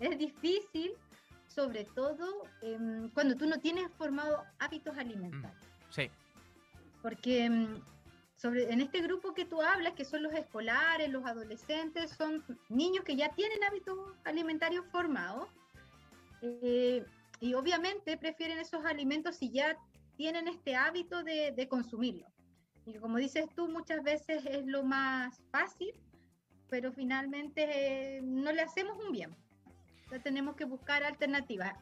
es difícil, sobre todo em, cuando tú no tienes formado hábitos alimentarios. Mm, sí. Porque em, sobre, en este grupo que tú hablas, que son los escolares, los adolescentes, son niños que ya tienen hábitos alimentarios formados. Eh, y obviamente prefieren esos alimentos si ya tienen este hábito de, de consumirlo. Y como dices tú, muchas veces es lo más fácil, pero finalmente eh, no le hacemos un bien. Entonces tenemos que buscar alternativas.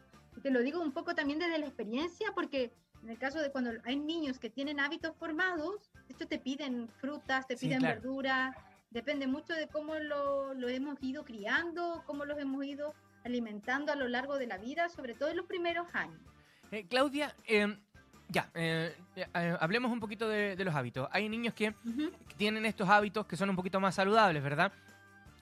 te lo digo un poco también desde la experiencia, porque en el caso de cuando hay niños que tienen hábitos formados, esto te piden frutas, te piden verduras, depende mucho de cómo lo, lo, hemos ido criando, cómo los hemos ido alimentando a lo largo de la vida, sobre todo en los primeros años. Eh, Claudia, em, ya, eh, eh, hablemos un poquito de, los hábitos. Hay niños que, tienen estos hábitos que son un poquito más saludables, ¿verdad?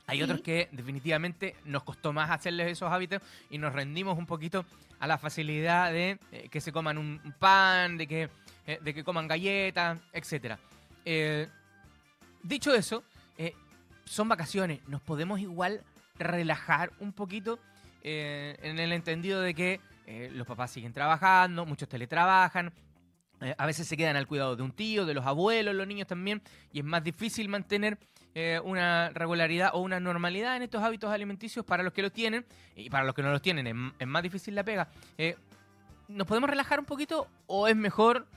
Hay otros que definitivamente nos costó más hacerles esos hábitos y nos rendimos un poquito a la facilidad de eh, que se coman un, pan, de que, de que coman galletas, etc. dicho eso, son vacaciones, nos podemos igual relajar un poquito en el entendido de que eh, los papás siguen trabajando, muchos teletrabajan, eh, a veces se quedan al cuidado de un tío, de los abuelos, los niños también, y es más difícil mantener eh, una regularidad o una normalidad en estos hábitos alimenticios para los que los tienen, y para los que no los tienen es, más difícil la pega. ¿Nos podemos relajar un poquito o es mejor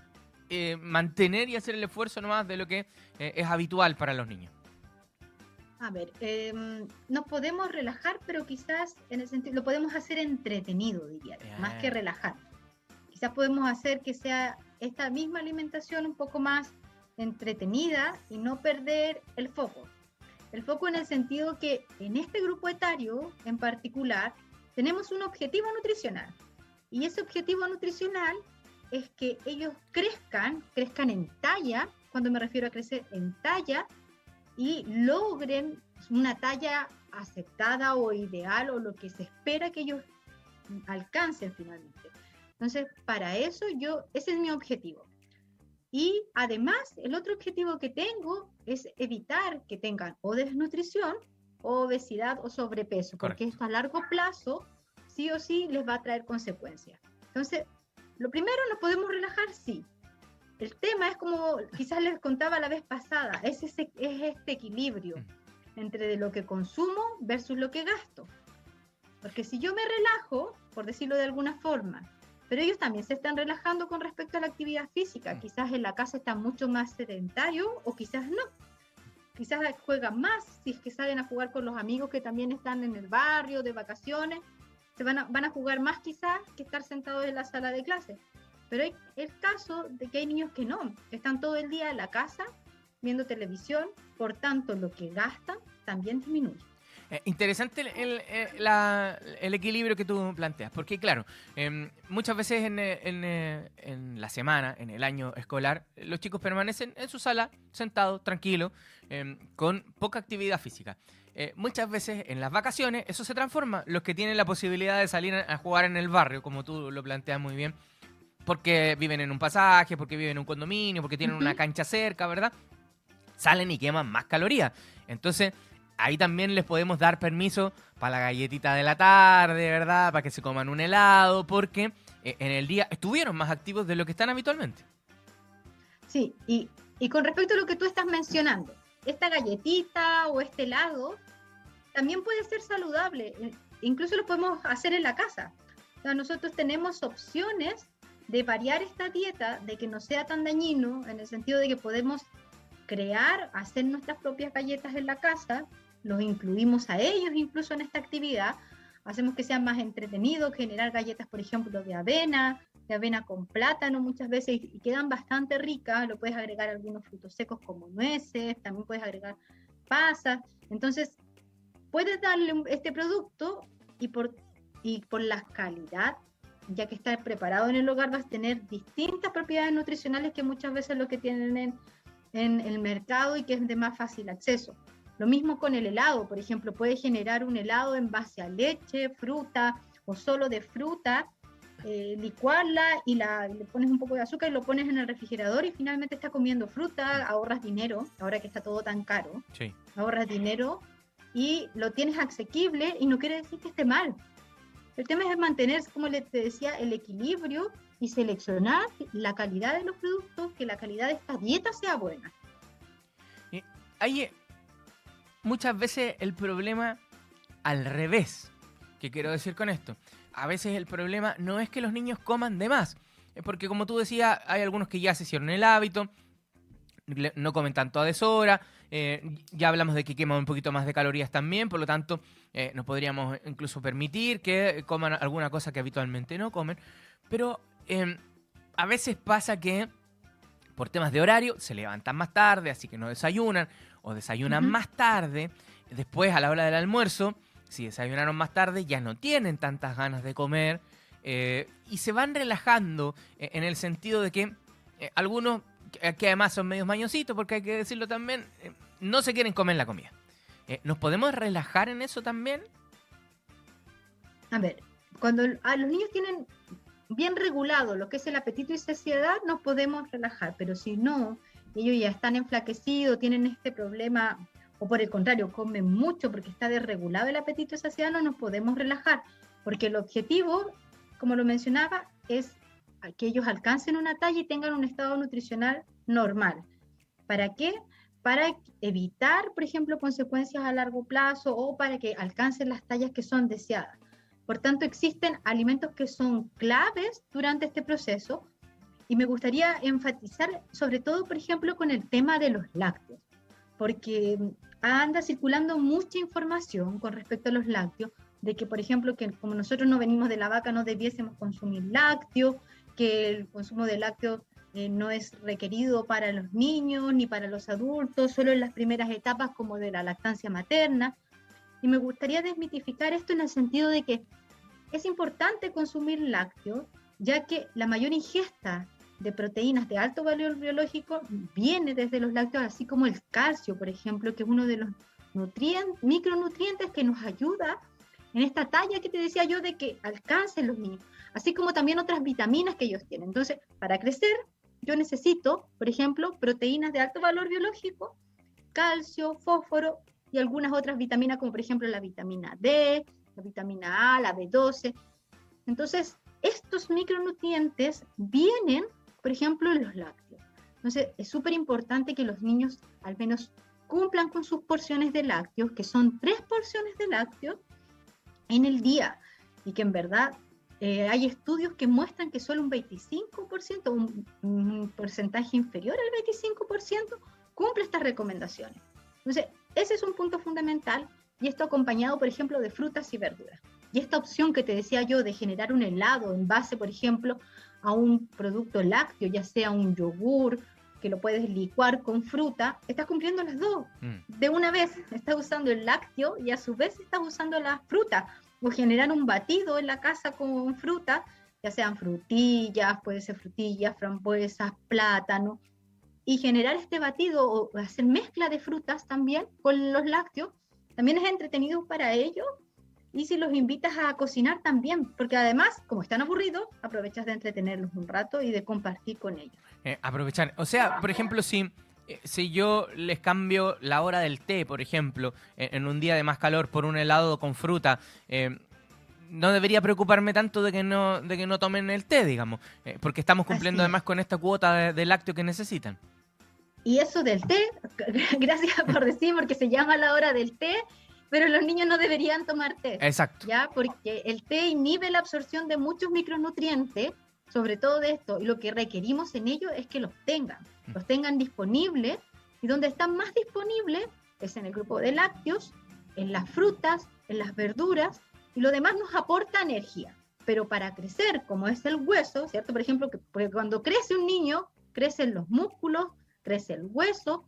mantener y hacer el esfuerzo nomás de lo que es habitual para los niños? A ver, em, nos podemos relajar, pero quizás en el sentido, lo podemos hacer entretenido, diría, más que relajar. Quizás podemos hacer que sea esta misma alimentación un poco más entretenida y no perder el foco. El foco en el sentido que en este grupo etario en particular tenemos un objetivo nutricional. Y ese objetivo nutricional es que ellos crezcan, crezcan en talla, cuando me refiero a crecer en talla, y logren una talla aceptada o ideal o lo que se espera que ellos alcancen finalmente. Entonces, para eso yo, ese es mi objetivo. Y además, el otro objetivo que tengo es evitar que tengan o desnutrición, o obesidad o sobrepeso, porque esto a largo plazo sí o sí les va a traer consecuencias. Entonces, lo primero, ¿nos podemos relajar? Sí. El tema es como quizás les contaba la vez pasada, es, ese, es este equilibrio entre lo que consumo versus lo que gasto. Porque si yo me relajo, por decirlo de alguna forma, pero ellos también se están relajando con respecto a la actividad física, mm. quizás en la casa están mucho más sedentarios o quizás no. Quizás juegan más si es que salen a jugar con los amigos que también están en el barrio, de vacaciones. Se van a, van a jugar más quizás que estar sentados en la sala de clase. Pero hay el caso de que hay niños que no, que están todo el día en la casa viendo televisión, por tanto lo que gastan también disminuye. Eh, interesante el, eh, el, equilibrio que tú planteas, porque claro, em, muchas veces en, en, en, la semana, en el año escolar, los chicos permanecen en su sala, sentados, tranquilos, em, con poca actividad física. Eh, muchas veces en las vacaciones eso se transforma. Los que tienen la posibilidad de salir a jugar en el barrio, como tú lo planteas muy bien, porque viven en un pasaje, porque viven en un condominio, porque tienen una cancha cerca, ¿verdad? Salen y queman más calorías. Entonces, ahí también les podemos dar permiso para la galletita de la tarde, ¿verdad? Para que se coman un helado, porque eh, en el día estuvieron más activos de lo que están habitualmente. Sí, y, y con respecto a lo que tú estás mencionando, esta galletita o este helado también puede ser saludable, incluso lo podemos hacer en la casa. Nosotros tenemos opciones de variar esta dieta, de que no sea tan dañino, en el sentido de que podemos crear, hacer nuestras propias galletas en la casa, los incluimos a ellos incluso en esta actividad, hacemos que sea más entretenido, generar galletas, por ejemplo, de avena, de avena con plátano muchas veces y quedan bastante ricas, lo puedes agregar algunos frutos secos como nueces, también puedes agregar pasas, entonces puedes darle este producto y por, y por la calidad ya que está preparado en el hogar, vas a tener distintas propiedades nutricionales que muchas veces lo que tienen en, en el mercado y que es de más fácil acceso. Lo mismo con el helado, por ejemplo, puedes generar un helado en base a leche, fruta o solo de fruta, eh, licuarla y la, le pones un poco de azúcar y lo pones en el refrigerador y finalmente estás comiendo fruta, ahorras dinero, ahora que está todo tan caro, sí. ahorras dinero y lo tienes asequible y no quiere decir que esté mal. El tema es mantener, como les decía, el equilibrio y seleccionar la calidad de los productos, que la calidad de esta dieta sea buena. hay muchas veces el problema al revés. ¿Qué quiero decir con esto? A veces el problema no es que los niños coman de más, es porque como tú decías, hay algunos que ya se hicieron el hábito, no comen tanto a deshora, eh, ya hablamos de que queman un poquito más de calorías también, por lo tanto, eh, nos podríamos incluso permitir que coman alguna cosa que habitualmente no comen. Pero em, a veces pasa que por temas de horario se levantan más tarde, así que no desayunan, o desayunan más tarde. Después, a la hora del almuerzo, si desayunaron más tarde, ya no tienen tantas ganas de comer. Eh, y se van relajando en el sentido de que algunos que además son medios mañositos, porque hay que decirlo también, eh, no se quieren comer la comida. Eh, ¿Nos podemos relajar en eso también? A ver, cuando a los niños tienen bien regulado lo que es el apetito y saciedad, nos podemos relajar, pero si no, ellos ya están enflaquecidos, tienen este problema, o por el contrario, comen mucho porque está desregulado el apetito y saciedad, no nos podemos relajar, porque el objetivo, como lo mencionaba, es que ellos alcancen una talla y tengan un estado nutricional normal. ¿Para qué? Para evitar, por ejemplo, consecuencias a largo plazo o para que alcancen las tallas que son deseadas. Por tanto, existen alimentos que son claves durante este proceso y me gustaría enfatizar sobre todo, por ejemplo, con el tema de los lácteos, porque anda circulando mucha información con respecto a los lácteos, de que, por ejemplo, que como nosotros no venimos de la vaca, no debiésemos consumir lácteos, que el consumo de lácteos eh, no es requerido para los niños ni para los adultos, solo en las primeras etapas como de la lactancia materna. Y me gustaría desmitificar esto en el sentido de que es importante consumir lácteos, ya que la mayor ingesta de proteínas de alto valor biológico viene desde los lácteos, así como el calcio, por ejemplo, que es uno de los nutrientes, micronutrientes que nos ayuda en esta talla que te decía yo de que alcancen los niños así como también otras vitaminas que ellos tienen. Entonces, para crecer, yo necesito, por ejemplo, proteínas de alto valor biológico, calcio, fósforo y algunas otras vitaminas, como por ejemplo la vitamina D, la vitamina A, la B12. Entonces, estos micronutrientes vienen, por ejemplo, los lácteos. Entonces, es súper importante que los niños al menos cumplan con sus porciones de lácteos, que son tres porciones de lácteos en el día, y que en verdad eh, hay estudios que muestran que solo un 25%, un, un porcentaje inferior al 25%, cumple estas recomendaciones. Entonces, ese es un punto fundamental y esto acompañado, por ejemplo, de frutas y verduras. Y esta opción que te decía yo de generar un helado en base, por ejemplo, a un producto lácteo, ya sea un yogur, que lo puedes licuar con fruta, estás cumpliendo las dos. Mm. De una vez estás usando el lácteo y a su vez estás usando la fruta o generar un batido en la casa con fruta, ya sean frutillas, puede ser frutillas, frambuesas, plátano, y generar este batido o hacer mezcla de frutas también con los lácteos, también es entretenido para ellos. Y si los invitas a cocinar también, porque además, como están aburridos, aprovechas de entretenerlos un rato y de compartir con ellos. Eh, aprovechar. O sea, por ejemplo, si eh, si yo les cambio la hora del té, por ejemplo, en, un día de más calor por un helado con fruta, eh, no debería preocuparme tanto de que no, de que no tomen el té, digamos, eh, porque estamos cumpliendo además con esta cuota de, lácteo que necesitan. Y eso del té, gracias por decir, porque se llama la hora del té, pero los niños no deberían tomar té. Exacto. ¿ya? Porque el té inhibe la absorción de muchos micronutrientes, sobre todo de esto, y lo que requerimos en ellos es que los tengan los tengan disponibles y donde están más disponibles es en el grupo de lácteos, en las frutas, en las verduras y lo demás nos aporta energía. Pero para crecer, como es el hueso, ¿cierto? Por ejemplo, que, cuando crece un niño, crecen los músculos, crece el hueso,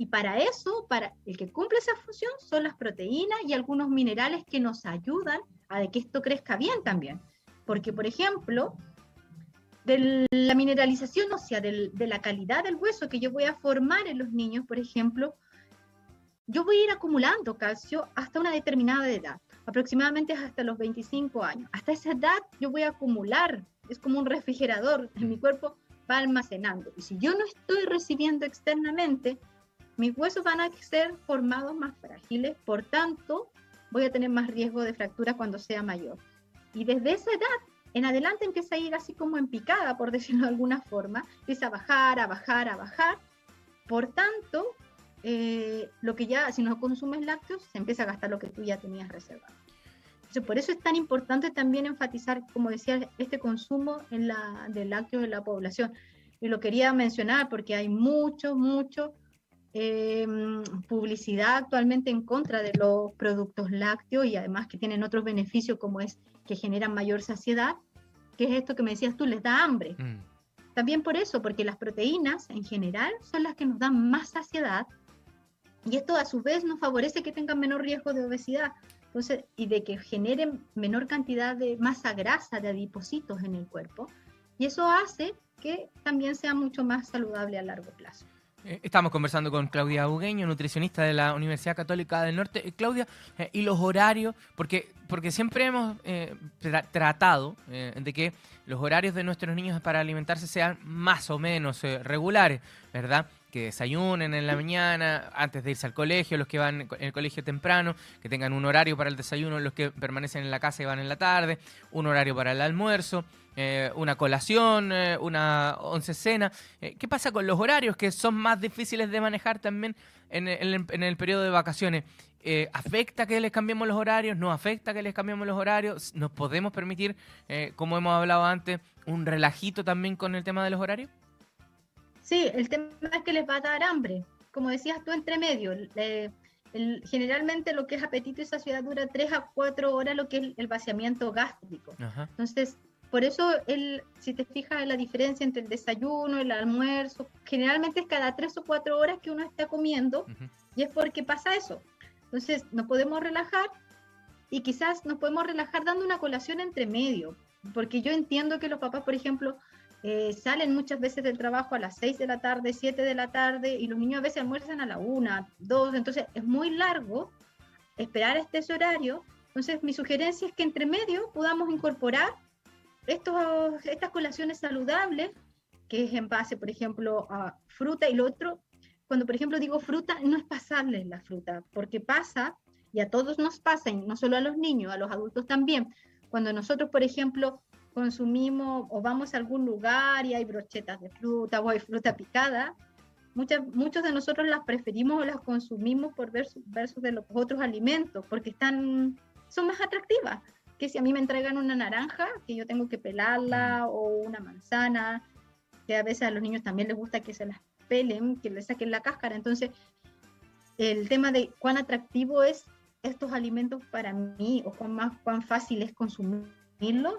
y para eso, para el que cumple esa función, son las proteínas y algunos minerales que nos ayudan a que esto crezca bien también. Porque, por ejemplo, de la mineralización ósea, de la calidad del hueso que yo voy a formar en los niños, por ejemplo, yo voy a ir acumulando calcio hasta una determinada edad, aproximadamente hasta los 25 años. Hasta esa edad yo voy a acumular, es como un refrigerador, en mi cuerpo va almacenando. Y si yo no estoy recibiendo externamente mis huesos van a ser formados más frágiles, por tanto, voy a tener más riesgo de fractura cuando sea mayor. Y desde esa edad en adelante empieza a ir así como en picada, por decirlo de alguna forma, empieza a bajar, a bajar, a bajar. Por tanto, eh, lo que ya, si no consumes lácteos, se empieza a gastar lo que tú ya tenías reservado. Entonces, por eso es tan importante también enfatizar, como decía, este consumo en la, de lácteos en la población. Y lo quería mencionar porque hay mucho, mucho eh, publicidad actualmente en contra de los productos lácteos y además que tienen otros beneficios como es que generan mayor saciedad, que es esto que me decías tú, les da hambre. Mm. También por eso, porque las proteínas en general son las que nos dan más saciedad y esto a su vez nos favorece que tengan menor riesgo de obesidad entonces, y de que generen menor cantidad de masa grasa, de adipocitos en el cuerpo. Y eso hace que también sea mucho más saludable a largo plazo. Eh, estamos conversando con Claudia Bugueño, nutricionista de la Universidad Católica del Norte. Eh, Claudia, eh, y los horarios, porque, porque siempre hemos tratado de que los horarios de nuestros niños para alimentarse sean más o menos regulares, ¿verdad? que desayunen en la mañana, antes de irse al colegio, los que van en el colegio temprano, que tengan un horario para el desayuno, los que permanecen en la casa y van en la tarde, un horario para el almuerzo, eh, una colación, eh, una once cena. Eh, ¿Qué pasa con los horarios que son más difíciles de manejar también en el, en el periodo de vacaciones? ¿Afecta que les cambiemos los horarios? ¿No afecta que les cambiemos los horarios? ¿Nos podemos permitir, como hemos hablado antes, un relajito también con el tema de los horarios? Sí, el tema es que les va a dar hambre. Como decías tú, entre medio. generalmente lo que es apetito y saciedad dura 3 a 4 horas, lo que es el vaciamiento gástrico. Entonces, por eso, el, si te fijas en la diferencia entre el desayuno, el almuerzo, generalmente es cada 3 o 4 horas que uno está comiendo y es porque pasa eso. Entonces, nos podemos relajar y quizás nos podemos relajar dando una colación entre medio, porque yo entiendo que los papás, por ejemplo, eh, salen muchas veces del trabajo a las 6 de la tarde, 7 de la tarde, y los niños a veces almuerzan a la 1, 2, entonces es muy largo esperar este horario. Entonces mi sugerencia es que entre medio podamos incorporar estos, estas colaciones saludables, que es en base, por ejemplo, a fruta y lo otro. Cuando, por ejemplo, digo fruta, no es pasarles la fruta, porque pasa, y a todos nos pasa, y no solo a los niños, a los adultos también. Cuando nosotros, por ejemplo, consumimos o vamos a algún lugar y hay brochetas de fruta o hay fruta picada, muchas, muchos de nosotros las preferimos o las consumimos por versus, versus de los otros alimentos, porque están, son más atractivas que si a mí me entregan una naranja, que yo tengo que pelarla, o una manzana, que a veces a los niños también les gusta que se las pelen, que les saquen la cáscara. Entonces, el tema de cuán atractivo es estos alimentos para mí o cuán, más, cuán fácil es consumir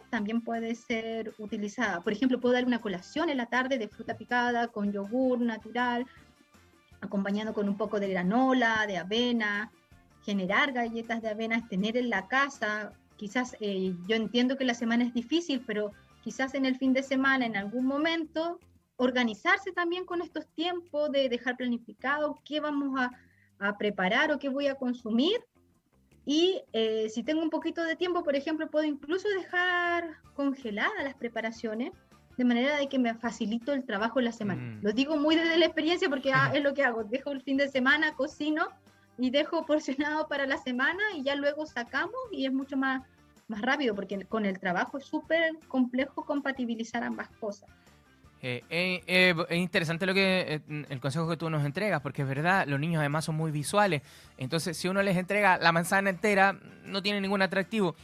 también puede ser utilizada. Por ejemplo, puedo dar una colación en la tarde de fruta picada con yogur natural, acompañado con un poco de granola, de avena, generar galletas de avena, tener en la casa. Quizás eh, yo entiendo que la semana es difícil, pero quizás en el fin de semana, en algún momento, organizarse también con estos tiempos de dejar planificado qué vamos a, a preparar o qué voy a consumir y eh, si tengo un poquito de tiempo, por ejemplo, puedo incluso dejar congeladas las preparaciones de manera de que me facilito el trabajo en la semana. Mm. Lo digo muy desde la experiencia porque ah, es lo que hago. Dejo el fin de semana, cocino y dejo porcionado para la semana y ya luego sacamos y es mucho más, más rápido porque con el trabajo es súper complejo compatibilizar ambas cosas. Eh, eh, eh, es interesante lo que el consejo que tú nos entregas, porque es verdad, los niños además son muy visuales. Entonces, si uno les entrega la manzana entera, no tiene ningún atractivo.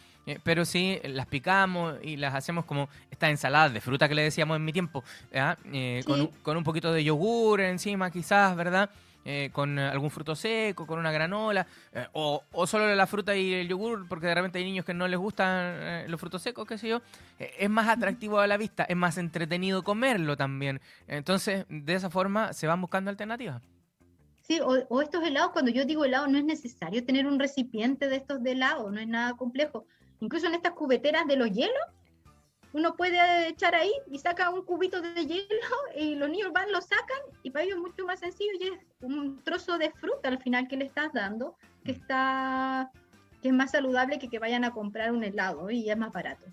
pero si las picamos y las hacemos como esta ensalada de fruta que le decíamos en mi tiempo, con, con, un poquito de yogur encima, quizás, ¿verdad? Eh, con algún fruto seco, con una granola, eh, o, solo la fruta y el yogur, porque de repente hay niños que no les gustan eh, los frutos secos, qué sé yo, es más atractivo a la vista, es más entretenido comerlo también. Entonces, de esa forma se van buscando alternativas. Sí, o, o, estos helados, cuando yo digo helado, no es necesario tener un recipiente de estos de helado, no es nada complejo. Incluso en estas cubeteras de los hielos, uno puede echar ahí y saca un cubito de hielo y los niños van, lo sacan y para ellos es mucho más sencillo y es un trozo de fruta al final que le estás dando que está que es más saludable que que vayan a comprar un helado y es más barato.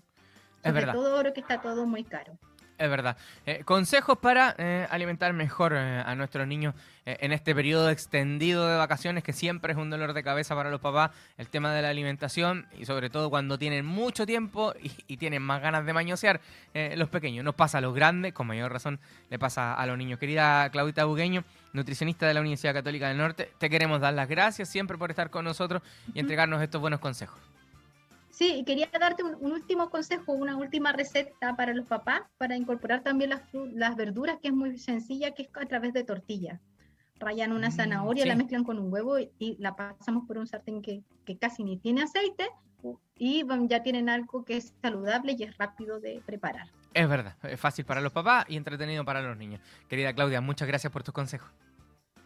Es verdad. todo ahora que está todo muy caro. Es verdad. Eh, consejos para eh, alimentar mejor eh, a nuestros niños en este periodo extendido de vacaciones que siempre es un dolor de cabeza para los papás, el tema de la alimentación y sobre todo cuando tienen mucho tiempo y, tienen más ganas de mañosear los pequeños. Nos pasa a los grandes, con mayor razón le pasa a los niños. Querida Claudita Bugueño, nutricionista de la Universidad Católica del Norte, te queremos dar las gracias siempre por estar con nosotros y entregarnos estos buenos consejos. Sí, y quería darte un, último consejo, una última receta para los papás, para incorporar también las, las verduras, que es muy sencilla, que es a través de tortilla. Rayan una mm, zanahoria, la mezclan con un huevo y, la pasamos por un sartén que, que, casi ni tiene aceite y ya tienen algo que es saludable y es rápido de preparar. Es verdad, es fácil para los papás y entretenido para los niños. Querida Claudia, muchas gracias por tus consejos.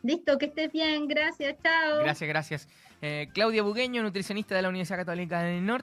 Listo, que estés bien, gracias, chao. Gracias, gracias. Eh, Claudia Bugueño, nutricionista de la Universidad Católica del Norte.